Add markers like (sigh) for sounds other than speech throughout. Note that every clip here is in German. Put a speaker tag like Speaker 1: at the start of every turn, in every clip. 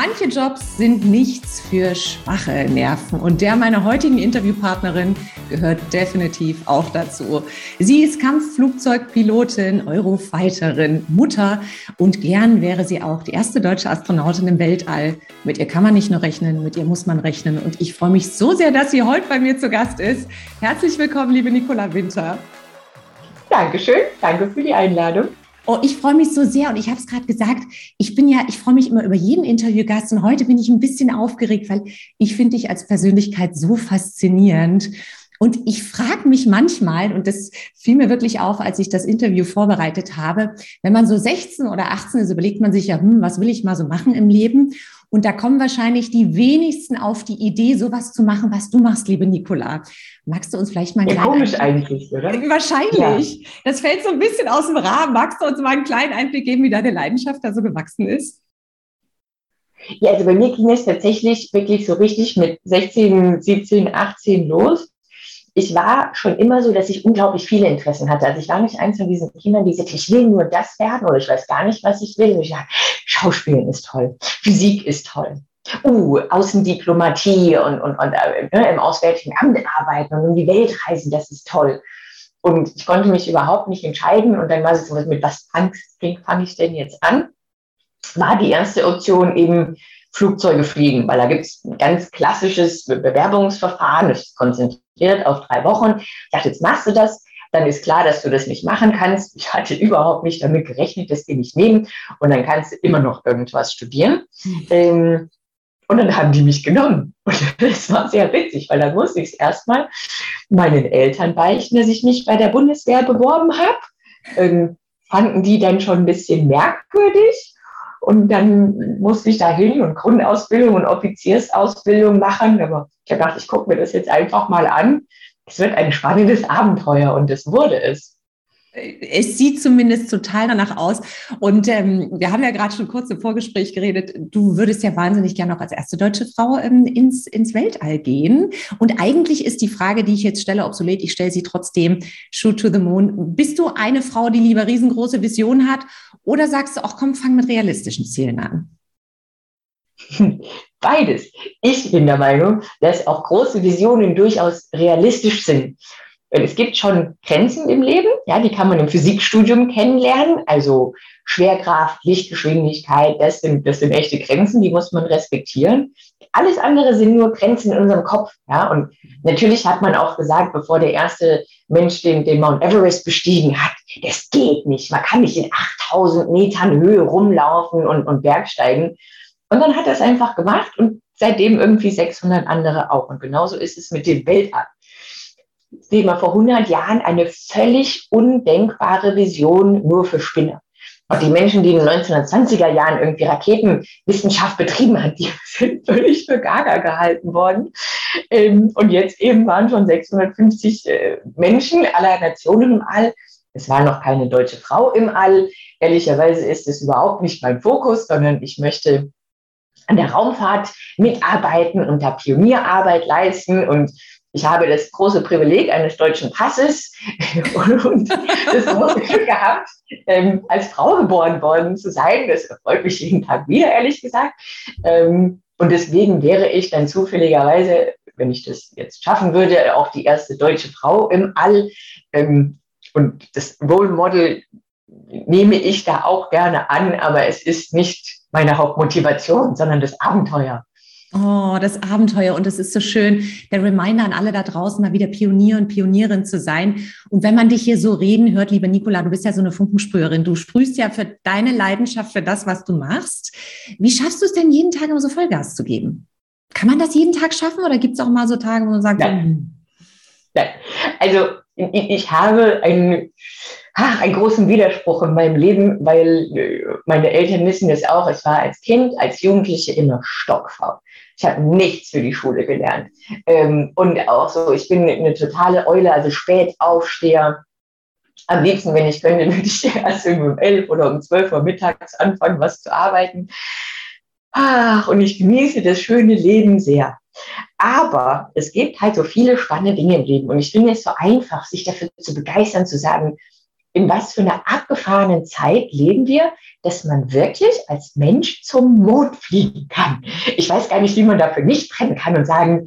Speaker 1: Manche Jobs sind nichts für schwache Nerven und der meiner heutigen Interviewpartnerin gehört definitiv auch dazu. Sie ist Kampfflugzeugpilotin, Eurofighterin, Mutter und gern wäre sie auch die erste deutsche Astronautin im Weltall. Mit ihr kann man nicht nur rechnen, mit ihr muss man rechnen und ich freue mich so sehr, dass sie heute bei mir zu Gast ist. Herzlich willkommen, liebe Nicola Winter.
Speaker 2: Dankeschön, danke für die Einladung.
Speaker 1: Oh, ich freue mich so sehr und ich habe es gerade gesagt, ich bin ja, ich freue mich immer über jeden Interviewgast und heute bin ich ein bisschen aufgeregt, weil ich finde dich als Persönlichkeit so faszinierend. Und ich frage mich manchmal, und das fiel mir wirklich auf, als ich das Interview vorbereitet habe, wenn man so 16 oder 18 ist, überlegt man sich ja, hm, was will ich mal so machen im Leben? Und da kommen wahrscheinlich die wenigsten auf die Idee, sowas zu machen, was du machst, liebe Nicola. Magst du uns vielleicht mal
Speaker 2: ein ja, komisch eigentlich, oder? (laughs)
Speaker 1: Wahrscheinlich. Ja. Das fällt so ein bisschen aus dem Rahmen. Magst du uns mal einen kleinen Einblick geben, wie deine Leidenschaft da so gewachsen ist?
Speaker 2: Ja, also bei mir ging es tatsächlich wirklich so richtig mit 16, 17, 18 los ich war schon immer so, dass ich unglaublich viele Interessen hatte. Also ich war nicht eins von diesen Kindern, die sagten, ich will nur das werden oder ich weiß gar nicht, was ich will. Und ich dachte, Schauspielen ist toll, Physik ist toll. Uh, Außendiplomatie und, und, und äh, ne, im Auswärtigen Amt arbeiten und um die Welt reisen, das ist toll. Und ich konnte mich überhaupt nicht entscheiden. Und dann war es so, mit was fange ich denn jetzt an? War die erste Option eben Flugzeuge fliegen, weil da gibt es ein ganz klassisches Bewerbungsverfahren, das ist konzentriert auf drei Wochen. Ich dachte, jetzt machst du das, dann ist klar, dass du das nicht machen kannst. Ich hatte (laughs) überhaupt nicht damit gerechnet, dass die nicht nehmen und dann kannst du immer noch irgendwas studieren. Mhm. Ähm, und dann haben die mich genommen. (laughs) Und das war sehr witzig, weil dann musste ich es erstmal meinen Eltern beichten, dass ich mich bei der Bundeswehr beworben habe. Ähm, fanden die dann schon ein bisschen merkwürdig. Und dann musste ich da hin und Grundausbildung und Offiziersausbildung machen. Aber ich habe gedacht, ich gucke mir das jetzt einfach mal an. Es wird ein spannendes Abenteuer und es wurde es
Speaker 1: es sieht zumindest total danach aus. Und ähm, wir haben ja gerade schon kurz im Vorgespräch geredet, du würdest ja wahnsinnig gerne auch als erste deutsche Frau ähm, ins, ins Weltall gehen. Und eigentlich ist die Frage, die ich jetzt stelle, obsolet. Ich stelle sie trotzdem, shoot to the moon. Bist du eine Frau, die lieber riesengroße Visionen hat? Oder sagst du auch, komm, fang mit realistischen Zielen an? (laughs)
Speaker 2: Beides. Ich bin der Meinung, dass auch große Visionen durchaus realistisch sind. Es gibt schon Grenzen im Leben, ja, die kann man im Physikstudium kennenlernen. Also Schwerkraft, Lichtgeschwindigkeit, das sind, das sind echte Grenzen, die muss man respektieren. Alles andere sind nur Grenzen in unserem Kopf, ja. Und natürlich hat man auch gesagt, bevor der erste Mensch den, den Mount Everest bestiegen hat, das geht nicht. Man kann nicht in 8000 Metern Höhe rumlaufen und, und Bergsteigen. Und dann hat er es einfach gemacht und seitdem irgendwie 600 andere auch. Und genauso ist es mit dem Weltall wie man vor 100 Jahren eine völlig undenkbare Vision nur für Spinner. Und die Menschen, die in den 1920er Jahren irgendwie Raketenwissenschaft betrieben haben, die (laughs) sind völlig für Gaga gehalten worden. Ähm, und jetzt eben waren schon 650 äh, Menschen aller Nationen im All. Es war noch keine deutsche Frau im All. Ehrlicherweise ist es überhaupt nicht mein Fokus, sondern ich möchte an der Raumfahrt mitarbeiten und da Pionierarbeit leisten und ich habe das große Privileg eines deutschen Passes (laughs) und das große Glück gehabt, ähm, als Frau geboren worden zu sein. Das freut mich jeden Tag wieder, ehrlich gesagt. Ähm, und deswegen wäre ich dann zufälligerweise, wenn ich das jetzt schaffen würde, auch die erste deutsche Frau im All. Ähm, und das Role Model nehme ich da auch gerne an, aber es ist nicht meine Hauptmotivation, sondern das Abenteuer.
Speaker 1: Oh, das Abenteuer. Und es ist so schön, der Reminder an alle da draußen, mal wieder Pionier und Pionierin zu sein. Und wenn man dich hier so reden hört, liebe Nicola, du bist ja so eine Funkensprüherin. Du sprühst ja für deine Leidenschaft, für das, was du machst. Wie schaffst du es denn, jeden Tag immer so Vollgas zu geben? Kann man das jeden Tag schaffen oder gibt es auch mal so Tage, wo man sagt,
Speaker 2: Nein. Nein. Also ich, ich habe ein ach, einen großen Widerspruch in meinem Leben, weil äh, meine Eltern wissen es auch, es war als Kind, als Jugendliche immer stockfaul. Ich habe nichts für die Schule gelernt. Ähm, und auch so, ich bin eine totale Eule, also Spätaufsteher. Am liebsten, wenn ich könnte, (laughs) würde ich erst um elf oder um zwölf Uhr mittags anfangen, was zu arbeiten. Ach, und ich genieße das schöne Leben sehr. Aber es gibt halt so viele spannende Dinge im Leben. Und ich finde es so einfach, sich dafür zu begeistern, zu sagen, in was für einer abgefahrenen Zeit leben wir, dass man wirklich als Mensch zum Mond fliegen kann. Ich weiß gar nicht, wie man dafür nicht brennen kann und sagen,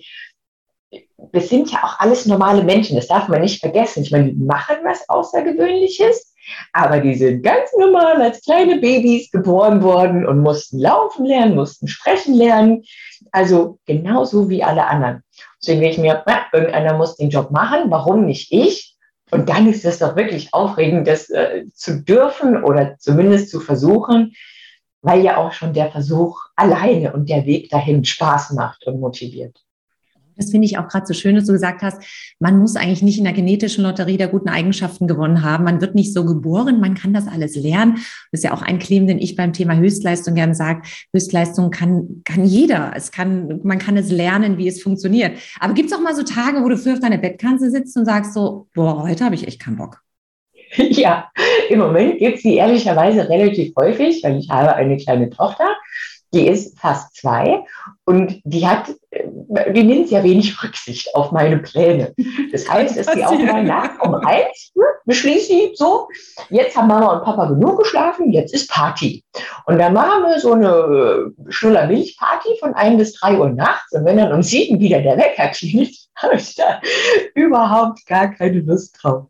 Speaker 2: wir sind ja auch alles normale Menschen, das darf man nicht vergessen. Ich meine, die machen was Außergewöhnliches, aber die sind ganz normal als kleine Babys geboren worden und mussten laufen lernen, mussten sprechen lernen. Also genauso wie alle anderen. Deswegen denke ich mir, na, irgendeiner muss den Job machen, warum nicht ich? Und dann ist es doch wirklich aufregend, das äh, zu dürfen oder zumindest zu versuchen, weil ja auch schon der Versuch alleine und der Weg dahin Spaß macht und motiviert.
Speaker 1: Das finde ich auch gerade so schön, dass du gesagt hast, man muss eigentlich nicht in der genetischen Lotterie der guten Eigenschaften gewonnen haben. Man wird nicht so geboren, man kann das alles lernen. Das ist ja auch ein Claim, den ich beim Thema Höchstleistung gerne sage. Höchstleistung kann, kann jeder. Es kann, man kann es lernen, wie es funktioniert. Aber gibt es auch mal so Tage, wo du für auf deiner Bettkante sitzt und sagst so, boah, heute habe ich echt keinen Bock. (laughs)
Speaker 2: Ja, im Moment gibt es die ehrlicherweise relativ häufig, weil ich habe eine kleine Tochter die ist fast zwei und die hat, äh, die nimmt sehr wenig Rücksicht auf meine Pläne. Das heißt, dass die auch mal nachts um eins ne, beschließt sie so, jetzt haben Mama und Papa genug geschlafen, jetzt ist Party. Und dann machen wir so eine schnuller Milchparty von ein bis drei Uhr nachts und wenn dann um sieben wieder der Wecker klingelt, (laughs) habe ich da überhaupt gar keine Lust drauf.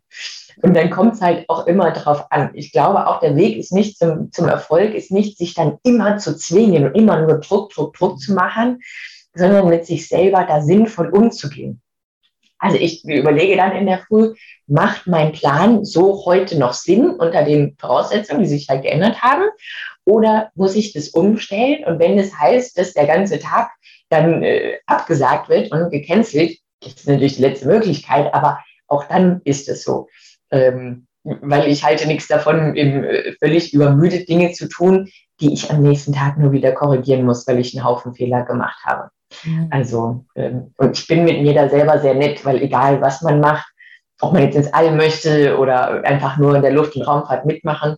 Speaker 2: Und dann kommt es halt auch immer drauf an. Ich glaube, auch der Weg ist nicht zum, zum Erfolg, ist nicht, sich dann immer zu zwingen und immer nur Druck, Druck, Druck zu machen, sondern mit sich selber da sinnvoll umzugehen. Also ich überlege dann in der Früh, macht mein Plan so heute noch Sinn unter den Voraussetzungen, die sich halt geändert haben? Oder muss ich das umstellen? Und wenn es heißt, dass der ganze Tag dann äh, abgesagt wird und gecancelt, das ist natürlich die letzte Möglichkeit, aber auch dann ist es so ähm, weil ich halte nichts davon, eben äh, völlig übermüdet Dinge zu tun, die ich am nächsten Tag nur wieder korrigieren muss, weil ich einen Haufen Fehler gemacht habe. Mhm. Also, ähm, und ich bin mit mir da selber sehr nett, weil egal was man macht, ob man jetzt ins All möchte oder einfach nur in der Luft- und Raumfahrt mitmachen,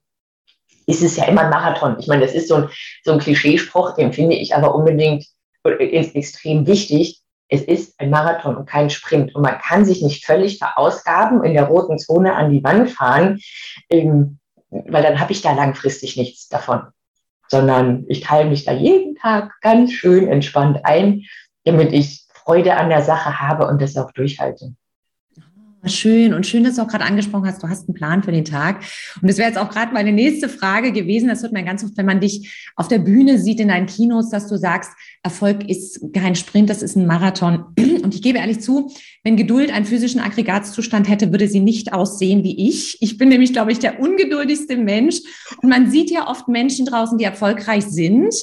Speaker 2: ist es ja immer ein Marathon. Ich meine, das ist so ein, so ein Klischeespruch, den finde ich aber unbedingt äh, extrem wichtig, es ist ein Marathon und kein Sprint. Und man kann sich nicht völlig verausgaben, in der roten Zone an die Wand fahren, ähm, weil dann habe ich da langfristig nichts davon. Sondern ich teile mich da jeden Tag ganz schön entspannt ein, damit ich Freude an der Sache habe und das auch durchhalte.
Speaker 1: Schön und schön, dass du auch gerade angesprochen hast, du hast einen Plan für den Tag. Und das wäre jetzt auch gerade meine nächste Frage gewesen. Das hört man ganz oft, wenn man dich auf der Bühne sieht in deinen Kinos, dass du sagst, Erfolg ist kein Sprint, das ist ein Marathon. (clears throat) Und ich gebe ehrlich zu, wenn Geduld einen physischen Aggregatzustand hätte, würde sie nicht aussehen wie ich. Ich bin nämlich, glaube ich, der ungeduldigste Mensch. Und man sieht ja oft Menschen draußen, die erfolgreich sind,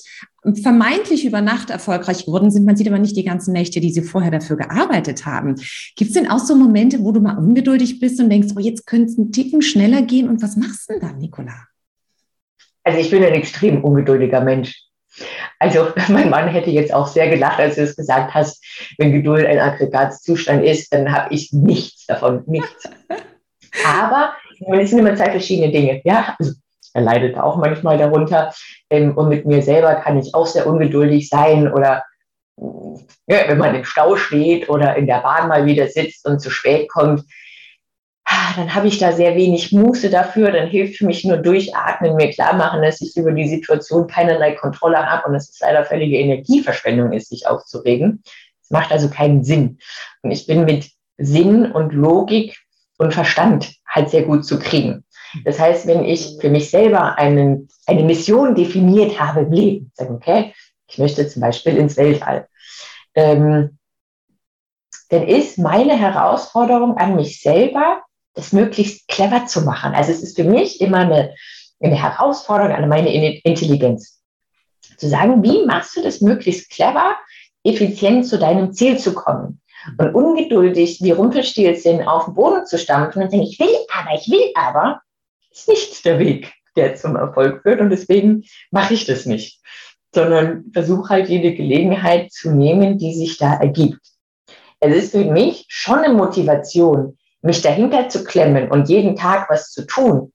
Speaker 1: vermeintlich über Nacht erfolgreich geworden sind. Man sieht aber nicht die ganzen Nächte, die sie vorher dafür gearbeitet haben. Gibt es denn auch so Momente, wo du mal ungeduldig bist und denkst, oh, jetzt könnte es einen Ticken schneller gehen? Und was machst du denn dann, Nicola?
Speaker 2: Also ich bin ein extrem ungeduldiger Mensch. Also (laughs) mein Mann hätte jetzt auch sehr gelacht, als du es gesagt hast, wenn Geduld ein Aggregatzustand ist, dann habe ich nichts davon, nichts. (laughs) Aber es sind immer zwei verschiedene Dinge. Ja, also er leidet auch manchmal darunter. Ähm, und mit mir selber kann ich auch sehr ungeduldig sein oder ja, wenn man im Stau steht oder in der Bahn mal wieder sitzt und zu spät kommt, ah, dann habe ich da sehr wenig Muße dafür. Dann hilft für mich nur durchatmen, mir klar machen, dass ich über die Situation keinerlei Kontrolle habe und dass es leider völlige Energieverschwendung ist, sich aufzuregen. Es macht also keinen Sinn. Und ich bin mit Sinn und Logik und Verstand halt sehr gut zu kriegen. Das heißt, wenn ich für mich selber einen, eine Mission definiert habe im Leben, sage, okay, ich möchte zum Beispiel ins Weltall, ähm, dann ist meine Herausforderung an mich selber, das möglichst clever zu machen. Also es ist für mich immer eine, eine Herausforderung an meine Intelligenz. Zu sagen, wie machst du das möglichst clever, effizient zu deinem Ziel zu kommen? Und ungeduldig wie Rumpelstilzchen auf den Boden zu stampfen und sagen, ich will aber, ich will aber, ist nicht der Weg, der zum Erfolg führt und deswegen mache ich das nicht, sondern versuche halt jede Gelegenheit zu nehmen, die sich da ergibt. Es ist für mich schon eine Motivation, mich dahinter zu klemmen und jeden Tag was zu tun.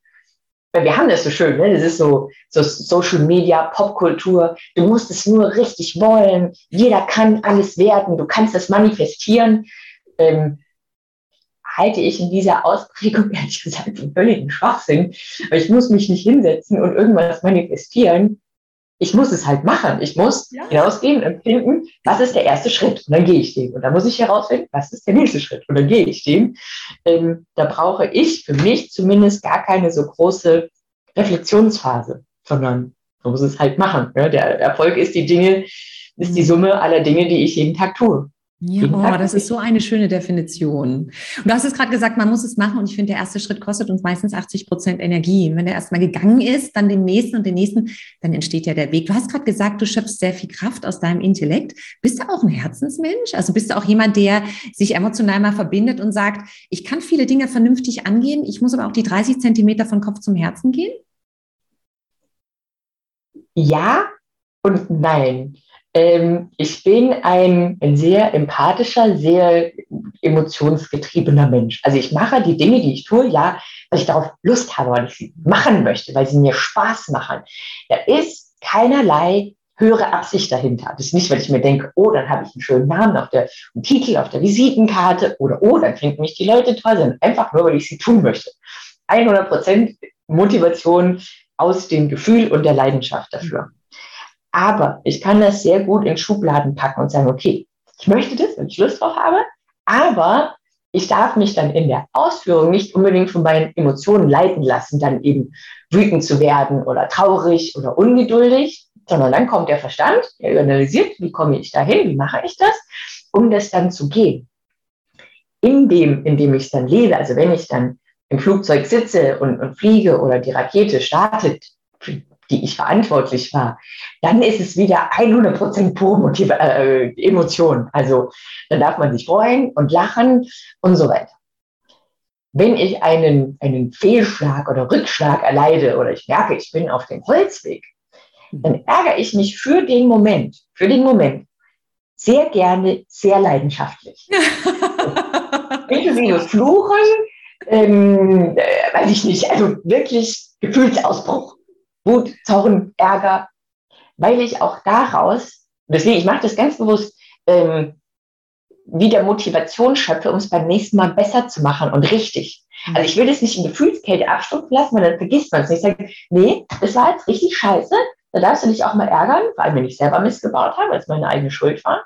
Speaker 2: Weil wir haben das so schön, ne? das ist so, so Social Media, Popkultur. Du musst es nur richtig wollen. Jeder kann alles werden. Du kannst das manifestieren. Ähm, halte ich in dieser Ausprägung (laughs) ehrlich gesagt für völligen Schwachsinn. Weil ich muss mich nicht hinsetzen und irgendwas manifestieren. Ich muss es halt machen. Ich muss ja. hinausgehen und finden, was ist der erste Schritt? Und dann gehe ich den. Und dann muss ich herausfinden, was ist der nächste Schritt? Und dann gehe ich den. Ähm, da brauche ich für mich zumindest gar keine so große Reflexionsphase, sondern man muss es halt machen. Ja? Der Erfolg ist die Dinge, ist die mhm. Summe aller Dinge, die ich jeden Tag tue.
Speaker 1: Ja, oh, das ist so eine schöne Definition. Und du hast es gerade gesagt, man muss es machen und ich finde, der erste Schritt kostet uns meistens 80 Prozent Energie. Und wenn der erstmal gegangen ist, dann den nächsten und den nächsten, dann entsteht ja der Weg. Du hast gerade gesagt, du schöpfst sehr viel Kraft aus deinem Intellekt. Bist du auch ein Herzensmensch? Also bist du auch jemand, der sich emotional mal verbindet und sagt, ich kann viele Dinge vernünftig angehen, ich muss aber auch die 30 Zentimeter von Kopf zum Herzen gehen?
Speaker 2: Ja und nein. Ähm, ich bin ein, ein sehr empathischer, sehr emotionsgetriebener Mensch. Also ich mache die Dinge, die ich tue, ja, weil ich darauf Lust habe, weil ich sie machen möchte, weil sie mir Spaß machen. Da ist keinerlei höhere Absicht dahinter. Das ist nicht, weil ich mir denke, oh, dann habe ich einen schönen Namen auf der einen Titel auf der Visitenkarte oder oh, dann finden mich die Leute toll, sondern einfach nur, weil ich sie tun möchte. 100 Prozent Motivation aus dem Gefühl und der Leidenschaft dafür. Aber ich kann das sehr gut in Schubladen packen und sagen, okay, ich möchte das, wenn ich Lust drauf habe, aber ich darf mich dann in der Ausführung nicht unbedingt von meinen Emotionen leiten lassen, dann eben wütend zu werden oder traurig oder ungeduldig, sondern dann kommt der Verstand, der analysiert, wie komme ich dahin, wie mache ich das, um das dann zu gehen. In dem, in dem ich es dann lebe, also wenn ich dann im Flugzeug sitze und, und fliege oder die Rakete startet, die ich verantwortlich war, dann ist es wieder 100% pure Motiv äh, Emotion. Also dann darf man sich freuen und lachen und so weiter. Wenn ich einen, einen Fehlschlag oder Rückschlag erleide oder ich merke, ich bin auf dem Holzweg, dann ärgere ich mich für den Moment, für den Moment sehr gerne, sehr leidenschaftlich. (laughs) Inklusive Fluchen, ähm, äh, weiß ich nicht, also wirklich Gefühlsausbruch. Wut, Zorn, Ärger, weil ich auch daraus, deswegen, ich mache das ganz bewusst, ähm, wieder Motivation schöpfe, um es beim nächsten Mal besser zu machen und richtig. Also ich will das nicht in Gefühlskälte abstumpfen lassen, weil dann vergisst man es nicht. Ich sage, nee, das war jetzt richtig scheiße, da darfst du dich auch mal ärgern, vor allem wenn ich selber Mist gebaut habe, weil es meine eigene Schuld war,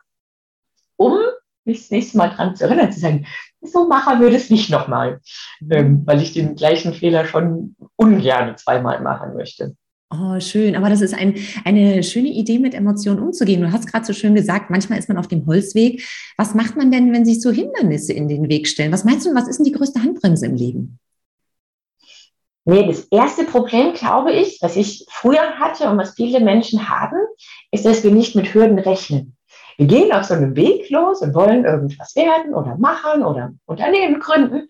Speaker 2: um mich das nächste Mal dran zu erinnern, zu sagen, so machen würde es nicht nochmal, ähm, weil ich den gleichen Fehler schon ungern zweimal machen möchte.
Speaker 1: Oh, schön. Aber das ist ein, eine schöne Idee, mit Emotionen umzugehen. Du hast gerade so schön gesagt, manchmal ist man auf dem Holzweg. Was macht man denn, wenn sich so Hindernisse in den Weg stellen? Was meinst du, was ist denn die größte Handbremse im Leben?
Speaker 2: Nee, das erste Problem, glaube ich, was ich früher hatte und was viele Menschen haben, ist, dass wir nicht mit Hürden rechnen. Wir gehen auf so einem Weg los und wollen irgendwas werden oder machen oder Unternehmen gründen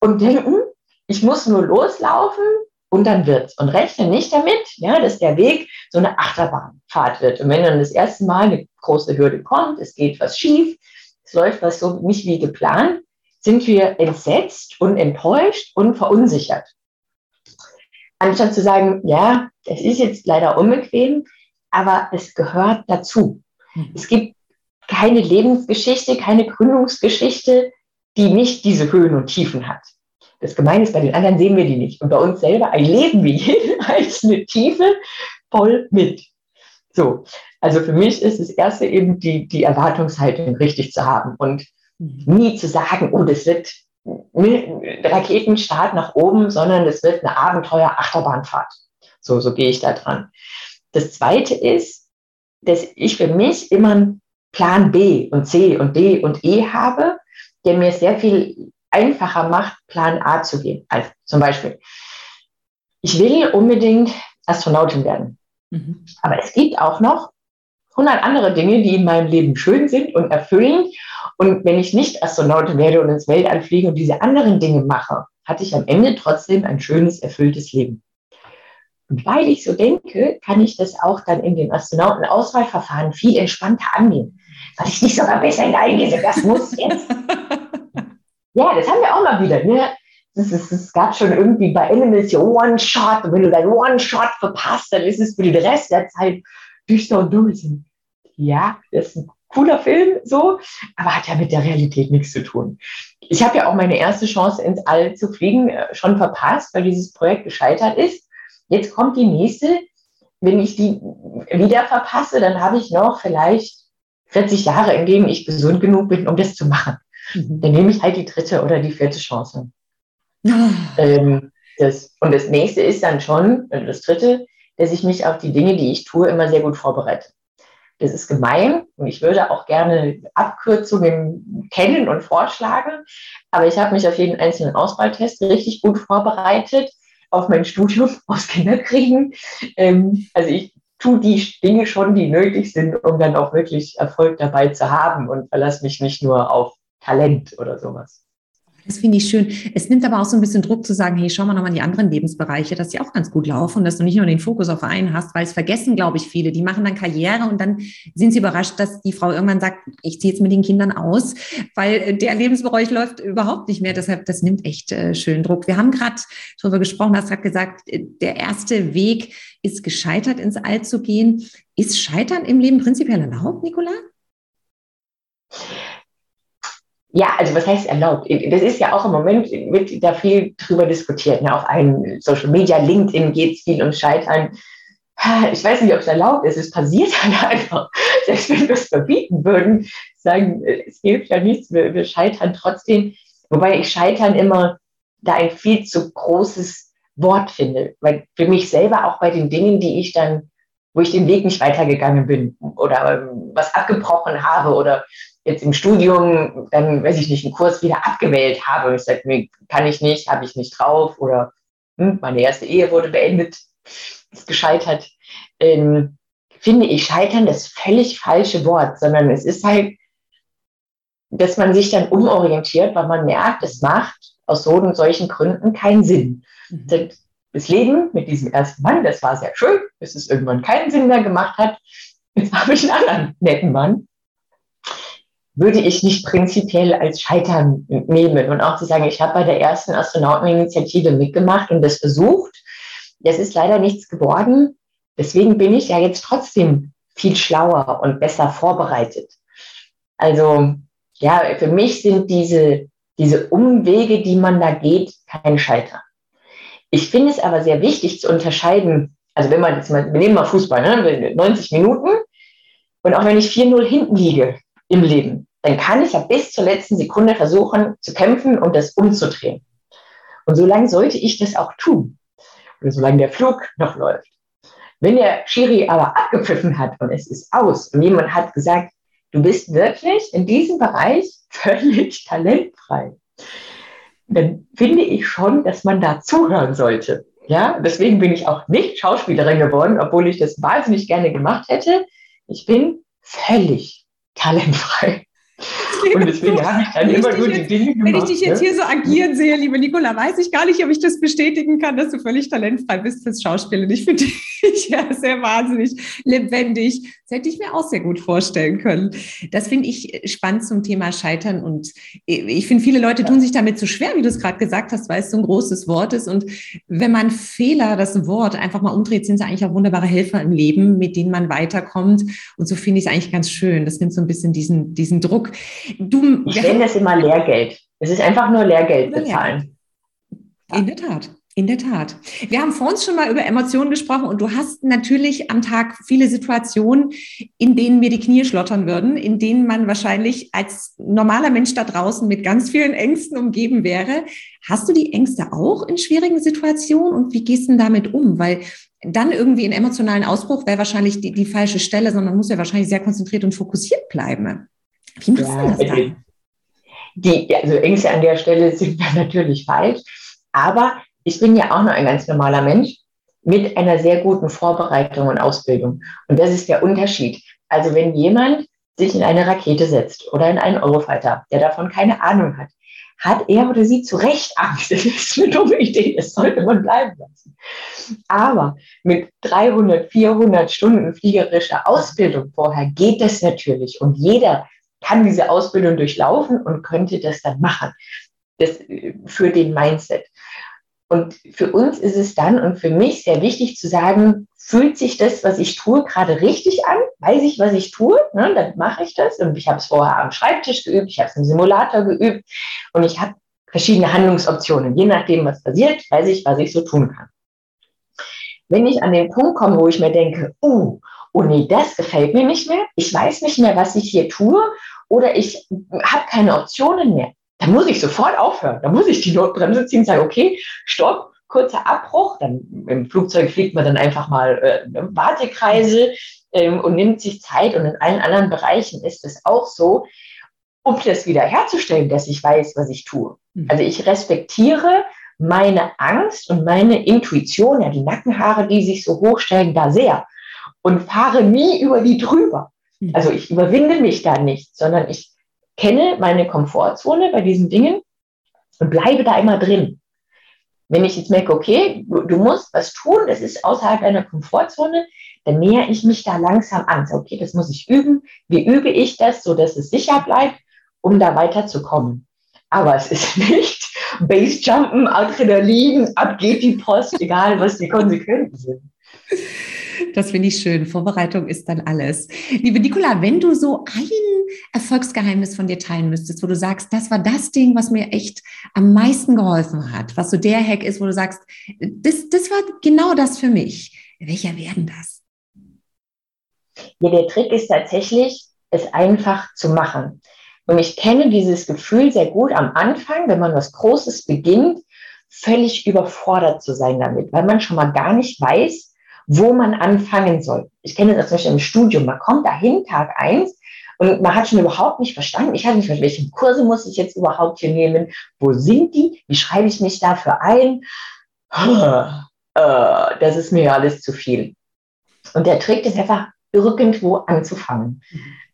Speaker 2: und denken, ich muss nur loslaufen und dann wird's. Und rechne nicht damit, ja, dass der Weg so eine Achterbahnfahrt wird. Und wenn dann das erste Mal eine große Hürde kommt, es geht was schief, es läuft was so nicht wie geplant, sind wir entsetzt und enttäuscht und verunsichert. Anstatt zu sagen, ja, es ist jetzt leider unbequem, aber es gehört dazu. Mhm. Es gibt keine Lebensgeschichte, keine Gründungsgeschichte, die nicht diese Höhen und Tiefen hat. Das Gemeine ist, bei den anderen sehen wir die nicht. Und bei uns selber erleben wir jede (laughs) einzelne Tiefe voll mit. So, also für mich ist das Erste eben die, die Erwartungshaltung richtig zu haben und mhm. nie zu sagen, oh, das wird ein Raketenstart nach oben, sondern das wird eine Abenteuer-Achterbahnfahrt. So, so gehe ich da dran. Das Zweite ist, dass ich für mich immer einen Plan B und C und D und E habe, der mir sehr viel einfacher macht, Plan A zu gehen. Also zum Beispiel, ich will unbedingt Astronautin werden. Mhm. Aber es gibt auch noch 100 andere Dinge, die in meinem Leben schön sind und erfüllend Und wenn ich nicht Astronautin werde und ins Weltall fliege und diese anderen Dinge mache, hatte ich am Ende trotzdem ein schönes, erfülltes Leben. Und weil ich so denke, kann ich das auch dann in den Astronautenauswahlverfahren viel entspannter angehen. Weil ich nicht sogar besser hineingehe, das muss jetzt. (laughs) ja, das haben wir auch mal wieder. Ne? Es gab schon irgendwie bei Animals ja One-Shot. Und wenn du deinen One-Shot verpasst, dann ist es für den Rest der Zeit düster und dunkel. Ja, das ist ein cooler Film, so, aber hat ja mit der Realität nichts zu tun. Ich habe ja auch meine erste Chance ins All zu fliegen äh, schon verpasst, weil dieses Projekt gescheitert ist. Jetzt kommt die nächste. Wenn ich die wieder verpasse, dann habe ich noch vielleicht 40 Jahre, in denen ich gesund genug bin, um das zu machen. Mhm. Dann nehme ich halt die dritte oder die vierte Chance. Ah. Ähm, das, und das nächste ist dann schon, also das dritte, dass ich mich auf die Dinge, die ich tue, immer sehr gut vorbereite. Das ist gemein und ich würde auch gerne Abkürzungen kennen und vorschlagen, aber ich habe mich auf jeden einzelnen Auswahltest richtig gut vorbereitet auf mein Studium, (laughs) aufs Kinderkriegen. Ähm, also ich tue die Dinge schon, die nötig sind, um dann auch wirklich Erfolg dabei zu haben und verlasse mich nicht nur auf Talent oder sowas.
Speaker 1: Das finde ich schön. Es nimmt aber auch so ein bisschen Druck zu sagen, hey, schau mal nochmal in die anderen Lebensbereiche, dass die auch ganz gut laufen dass du nicht nur den Fokus auf einen hast, weil es vergessen, glaube ich, viele. Die machen dann Karriere und dann sind sie überrascht, dass die Frau irgendwann sagt, ich ziehe jetzt mit den Kindern aus, weil der Lebensbereich läuft überhaupt nicht mehr. Deshalb, das nimmt echt äh, schön Druck. Wir haben gerade darüber gesprochen, hast gerade gesagt, äh, der erste Weg ist gescheitert, ins All zu gehen. Ist Scheitern im Leben prinzipiell erlaubt, Nicola?
Speaker 2: Ja, also was heißt erlaubt? Das ist ja auch im Moment, wird da viel drüber diskutiert. Ne? Auf allen Social Media, LinkedIn geht es viel um Scheitern. Ich weiß nicht, ob es erlaubt ist. Es passiert (laughs) halt einfach. Selbst wenn wir es verbieten würden, sagen, es hilft ja nichts, wir, wir scheitern trotzdem. Wobei ich Scheitern immer da ein viel zu großes Wort finde. Weil für mich selber auch bei den Dingen, die ich dann, wo ich den Weg nicht weitergegangen bin oder was abgebrochen habe oder jetzt im Studium dann, weiß ich nicht, einen Kurs wieder abgewählt habe und ich sage, nee, kann ich nicht, habe ich nicht drauf oder hm, meine erste Ehe wurde beendet, ist gescheitert, ähm, finde ich Scheitern das völlig falsche Wort, sondern es ist halt, dass man sich dann umorientiert, weil man merkt, es macht aus so und solchen Gründen keinen Sinn. Mhm. Das Leben mit diesem ersten Mann, das war sehr schön, bis es irgendwann keinen Sinn mehr gemacht hat. Jetzt habe ich einen anderen netten Mann würde ich nicht prinzipiell als Scheitern nehmen. Und auch zu sagen, ich habe bei der ersten Astronauteninitiative mitgemacht und das versucht. Das ist leider nichts geworden. Deswegen bin ich ja jetzt trotzdem viel schlauer und besser vorbereitet. Also ja, für mich sind diese, diese Umwege, die man da geht, kein Scheitern. Ich finde es aber sehr wichtig zu unterscheiden, also wenn man jetzt mal, wir nehmen mal Fußball, ne, 90 Minuten und auch wenn ich 4-0 hinten liege im Leben, dann kann ich ja bis zur letzten Sekunde versuchen zu kämpfen und das umzudrehen. Und solange sollte ich das auch tun. Oder solange der Flug noch läuft. Wenn der Schiri aber abgepfiffen hat und es ist aus und jemand hat gesagt, du bist wirklich in diesem Bereich völlig (laughs) talentfrei, dann finde ich schon, dass man da zuhören sollte. Ja, deswegen bin ich auch nicht Schauspielerin geworden, obwohl ich das wahnsinnig gerne gemacht hätte. Ich bin völlig talentfrei.
Speaker 1: Und deswegen habe ich dann (laughs) immer nur die Dinge gemacht. Wenn ich dich jetzt ne? hier so agieren sehe, liebe Nicola, weiß ich gar nicht, ob ich das bestätigen kann, dass du völlig talentfrei bist fürs Schauspielen. Ich finde dich (laughs) ja sehr wahnsinnig lebendig. Das hätte ich mir auch sehr gut vorstellen können. Das finde ich spannend zum Thema Scheitern. Und ich finde, viele Leute tun sich damit so schwer, wie du es gerade gesagt hast, weil es so ein großes Wort ist. Und wenn man Fehler, das Wort, einfach mal umdreht, sind sie eigentlich auch wunderbare Helfer im Leben, mit denen man weiterkommt. Und so finde ich es eigentlich ganz schön. Das nimmt so ein bisschen diesen, diesen Druck.
Speaker 2: Du, ich nenne das immer Lehrgeld. Es ist einfach nur Lehrgeld bezahlen.
Speaker 1: In der Tat. In der Tat. Wir haben vor uns schon mal über Emotionen gesprochen und du hast natürlich am Tag viele Situationen, in denen mir die Knie schlottern würden, in denen man wahrscheinlich als normaler Mensch da draußen mit ganz vielen Ängsten umgeben wäre. Hast du die Ängste auch in schwierigen Situationen und wie gehst du damit um? Weil dann irgendwie einen emotionalen Ausbruch wäre wahrscheinlich die, die falsche Stelle, sondern man muss ja wahrscheinlich sehr konzentriert und fokussiert bleiben.
Speaker 2: Wie machst ja, du das dann? Die, also Ängste an der Stelle sind (laughs) natürlich falsch, aber ich bin ja auch nur ein ganz normaler Mensch mit einer sehr guten Vorbereitung und Ausbildung. Und das ist der Unterschied. Also wenn jemand sich in eine Rakete setzt oder in einen Eurofighter, der davon keine Ahnung hat, hat er oder sie zu Recht Angst. (laughs) Das ist eine dumme Idee, das sollte man bleiben lassen. Aber mit 300, 400 Stunden fliegerischer Ausbildung vorher geht das natürlich und jeder kann diese Ausbildung durchlaufen und könnte das dann machen. Das äh, für den Mindset. Und für uns ist es dann und für mich sehr wichtig zu sagen, fühlt sich das, was ich tue, gerade richtig an? Weiß ich, was ich tue? Ne, dann mache ich das. Und ich habe es vorher am Schreibtisch geübt, ich habe es im Simulator geübt und ich habe verschiedene Handlungsoptionen. Je nachdem, was passiert, weiß ich, was ich so tun kann. Wenn ich an den Punkt komme, wo ich mir denke, uh, oh nee, das gefällt mir nicht mehr, ich weiß nicht mehr, was ich hier tue oder ich habe keine Optionen mehr, dann muss ich sofort aufhören. Dann muss ich die Notbremse ziehen und sagen, okay, stopp, kurzer Abbruch. Dann im Flugzeug fliegt man dann einfach mal äh, Wartekreise ähm, und nimmt sich Zeit. Und in allen anderen Bereichen ist es auch so, um das wieder herzustellen, dass ich weiß, was ich tue. Mhm. Also ich respektiere meine Angst und meine Intuition, ja, die Nackenhaare, die sich so hochstellen, da sehr und fahre nie über die drüber. Mhm. Also ich überwinde mich da nicht, sondern ich kenne meine Komfortzone bei diesen Dingen und bleibe da immer drin. Wenn ich jetzt merke, okay, du, du musst was tun, das ist außerhalb deiner Komfortzone, dann nähere ich mich da langsam an. So, okay, das muss ich üben. Wie übe ich das, so dass es sicher bleibt, um da weiterzukommen? Aber es ist (laughs) nicht Basejumpen, Adrenalin, ab geht die Post, egal was die Konsequenzen sind. (laughs)
Speaker 1: Das finde ich schön. Vorbereitung ist dann alles. Liebe Nicola, wenn du so ein Erfolgsgeheimnis von dir teilen müsstest, wo du sagst, das war das Ding, was mir echt am meisten geholfen hat, was so der Hack ist, wo du sagst, das, das war genau das für mich. Welcher werden das?
Speaker 2: Ja, der Trick ist tatsächlich, es einfach zu machen. Und ich kenne dieses Gefühl sehr gut am Anfang, wenn man was Großes beginnt, völlig überfordert zu sein damit, weil man schon mal gar nicht weiß, wo man anfangen soll. Ich kenne das zum Beispiel im Studium. Man kommt dahin, Tag eins, und man hat schon überhaupt nicht verstanden. Ich habe nicht verstanden, welche Kurse muss ich jetzt überhaupt hier nehmen? Wo sind die? Wie schreibe ich mich dafür ein? Äh, das ist mir alles zu viel. Und der Trick ist einfach, irgendwo anzufangen.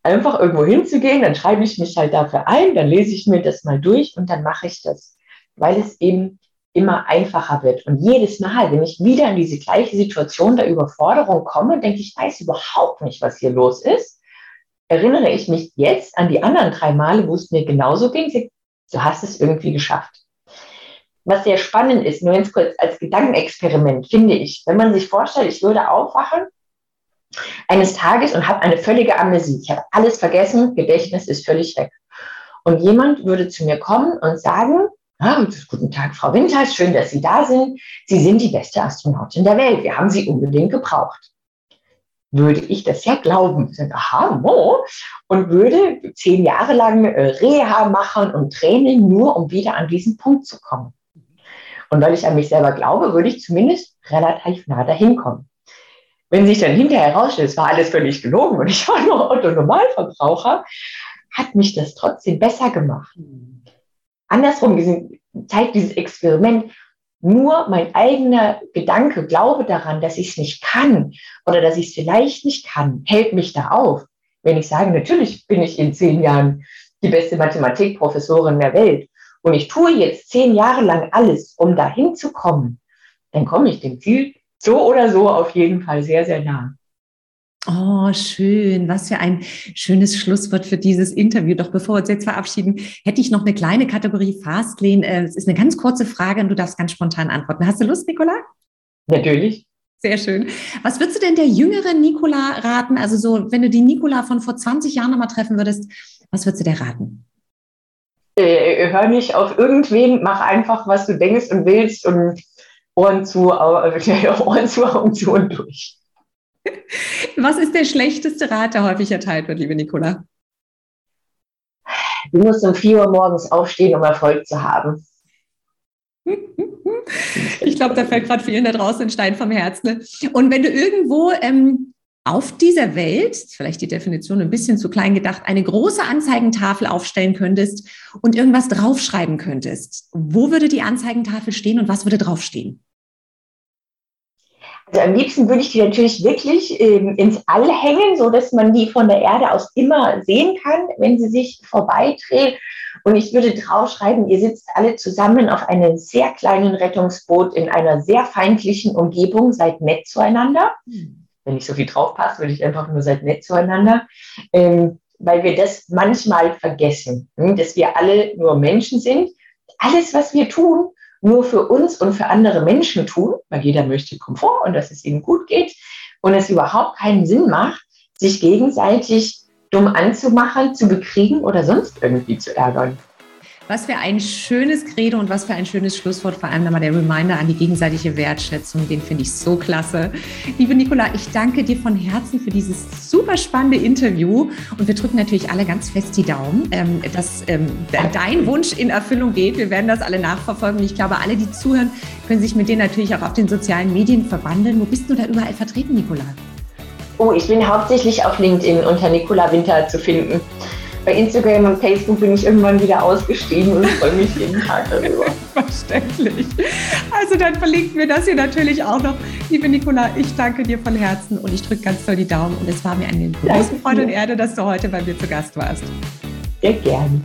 Speaker 2: Einfach irgendwo hinzugehen, dann schreibe ich mich halt dafür ein, dann lese ich mir das mal durch und dann mache ich das. Weil es eben immer einfacher wird. Und jedes Mal, wenn ich wieder in diese gleiche Situation der Überforderung komme, denke ich, weiß überhaupt nicht, was hier los ist, erinnere ich mich jetzt an die anderen drei Male, wo es mir genauso ging. Du hast es irgendwie geschafft. Was sehr spannend ist, nur ganz kurz als Gedankenexperiment, finde ich, wenn man sich vorstellt, ich würde aufwachen eines Tages und habe eine völlige Amnesie. Ich habe alles vergessen, Gedächtnis ist völlig weg. Und jemand würde zu mir kommen und sagen, Ah, guten Tag, Frau Winters, schön, dass Sie da sind. Sie sind die beste Astronautin der Welt. Wir haben Sie unbedingt gebraucht. Würde ich das ja glauben. Aha, wo? Und würde zehn Jahre lang äh, Reha machen und Training, nur um wieder an diesen Punkt zu kommen. Und weil ich an mich selber glaube, würde ich zumindest relativ nah dahin kommen. Wenn sich dann hinterher herausstellt, es war alles völlig gelogen und ich war nur Otto Normalverbraucher, hat mich das trotzdem besser gemacht andersrum zeigt dieses Experiment, nur mein eigener Gedanke, Glaube daran, dass ich es nicht kann oder dass ich es vielleicht nicht kann, hält mich da auf. Wenn ich sage, natürlich bin ich in zehn Jahren die beste Mathematikprofessorin der Welt und ich tue jetzt zehn Jahre lang alles, um dahin zu kommen, dann komme ich dem Ziel so oder so auf jeden Fall sehr, sehr nah.
Speaker 1: Oh, schön. Was für ein schönes Schlusswort für dieses Interview. Doch bevor wir uns jetzt verabschieden, hätte ich noch eine kleine Kategorie Fastlane. Äh, es ist eine ganz kurze Frage und du darfst ganz spontan antworten. Hast du Lust, Nicola?
Speaker 2: Natürlich.
Speaker 1: Sehr schön. Was würdest du denn der jüngeren Nicola raten? Also so, wenn du die Nicola von vor 20 Jahren nochmal treffen würdest, was würdest du der raten?
Speaker 2: Äh, hör nicht auf irgendwen, mach einfach, was du denkst und willst und Ohren zu, äh, (laughs) Ohren zu, Augen zu und durch.
Speaker 1: Was ist der schlechteste Rat, der häufig erteilt wird, liebe Nicola?
Speaker 2: Du musst um 4 Uhr morgens aufstehen, um Erfolg zu haben. (laughs)
Speaker 1: Ich glaube, da fällt gerade vielen da draußen ein Stein vom Herzen. Und wenn du irgendwo ähm, auf dieser Welt, vielleicht die Definition ein bisschen zu klein gedacht, eine große Anzeigentafel aufstellen könntest und irgendwas draufschreiben könntest, wo würde die Anzeigentafel stehen und was würde draufstehen?
Speaker 2: Also am liebsten würde ich die natürlich wirklich ähm, ins All hängen, so dass man die von der Erde aus immer sehen kann, wenn sie sich vorbeidreht. Und ich würde draufschreiben, ihr sitzt alle zusammen auf einem sehr kleinen Rettungsboot in einer sehr feindlichen Umgebung, seid nett zueinander. Hm. Wenn nicht so viel drauf passt, würde ich einfach nur seid nett zueinander. Ähm, weil wir das manchmal vergessen, hm, dass wir alle nur Menschen sind. Alles, was wir tun, nur für uns und für andere Menschen tun, weil jeder möchte Komfort und dass es ihnen gut geht und es überhaupt keinen Sinn macht, sich gegenseitig dumm anzumachen, zu bekriegen oder sonst irgendwie zu ärgern.
Speaker 1: Was für ein schönes Credo und was für ein schönes Schlusswort. Vor allem nochmal der Reminder an die gegenseitige Wertschätzung. Den finde ich so klasse. Liebe Nicola, ich danke dir von Herzen für dieses super spannende Interview. Und wir drücken natürlich alle ganz fest die Daumen, ähm, dass ähm, dein Wunsch in Erfüllung geht. Wir werden das alle nachverfolgen. Ich glaube, alle, die zuhören, können sich mit dir natürlich auch auf den sozialen Medien verwandeln. Wo bist du da überall vertreten, Nicola?
Speaker 2: Oh, ich bin hauptsächlich auf LinkedIn unter Nicola Winter zu finden bei Instagram und Facebook bin ich irgendwann wieder ausgestiegen und freue mich jeden (laughs) Tag darüber.
Speaker 1: Verständlich. Also dann verlinken wir das hier natürlich auch noch. Liebe Nicola, ich danke dir von Herzen und ich drücke ganz doll die Daumen und es war mir eine große Freude und Erde, dass du heute bei mir zu Gast warst.
Speaker 2: Sehr gern.